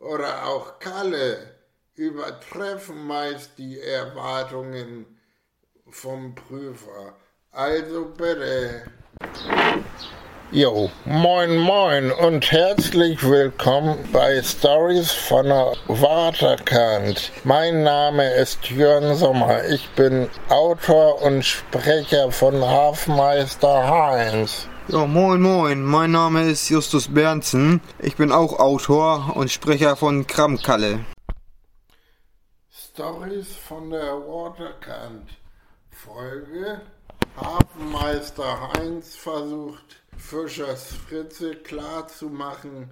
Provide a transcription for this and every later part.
oder auch Kalle übertreffen meist die Erwartungen vom Prüfer. Also bitte. Jo, moin moin und herzlich willkommen bei Stories von der Waterkant. Mein Name ist Jörn Sommer. Ich bin Autor und Sprecher von Hafenmeister Heinz. Ja, moin moin, mein Name ist Justus Bernsen. Ich bin auch Autor und Sprecher von Kramkalle. Stories von der Waterkant. Folge Hafenmeister Heinz versucht Fischers Fritze klarzumachen,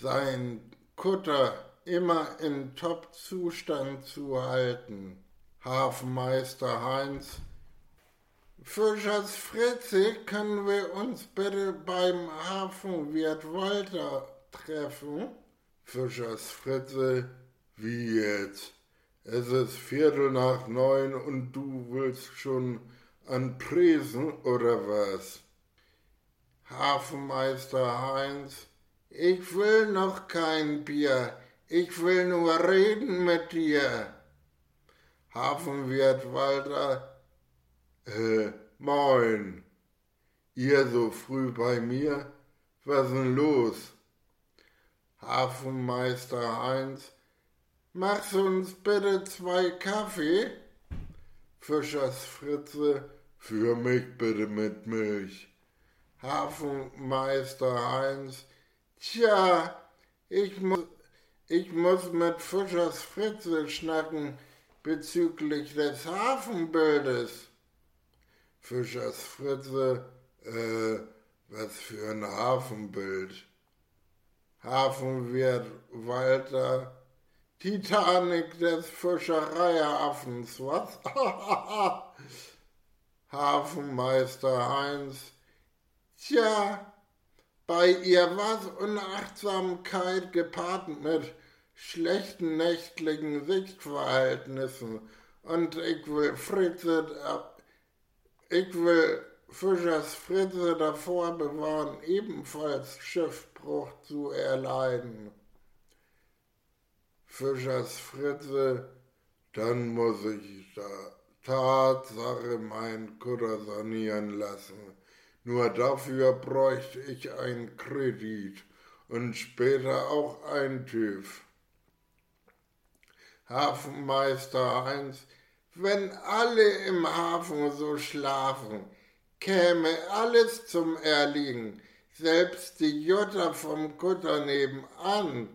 seinen Kutter immer in Top-Zustand zu halten. Hafenmeister Heinz Fischers Fritze, können wir uns bitte beim Hafenwirt Walter treffen? Fischers Fritze, wie jetzt? Es ist Viertel nach neun und du willst schon an Tresen oder was? Hafenmeister Heinz, ich will noch kein Bier, ich will nur reden mit dir. Hafenwirt Walter, äh, moin. Ihr so früh bei mir? Was denn los? Hafenmeister Heinz, machst uns bitte zwei Kaffee? Fischers Fritze, für mich bitte mit Milch. Hafenmeister Heinz, tja, ich muss, ich muss mit Fischers Fritze schnacken bezüglich des Hafenbildes. Fischers Fritze, äh, was für ein Hafenbild. Hafenwirt Walter, Titanic des Fischereiaffens, was? Hafenmeister Heinz, tja, bei ihr war's Unachtsamkeit gepaart mit schlechten nächtlichen Sichtverhältnissen und ich will Fritze ich will Fischers Fritze davor bewahren, ebenfalls Schiffbruch zu erleiden. Fischers Fritze, dann muss ich da Tatsache mein Kutter sanieren lassen. Nur dafür bräuchte ich einen Kredit und später auch ein TÜV. Hafenmeister Heinz, wenn alle im Hafen so schlafen, käme alles zum Erliegen, selbst die Jutta vom Kutter nebenan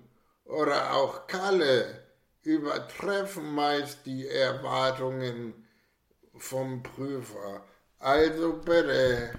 oder auch Kalle übertreffen meist die Erwartungen vom Prüfer. Also bitte.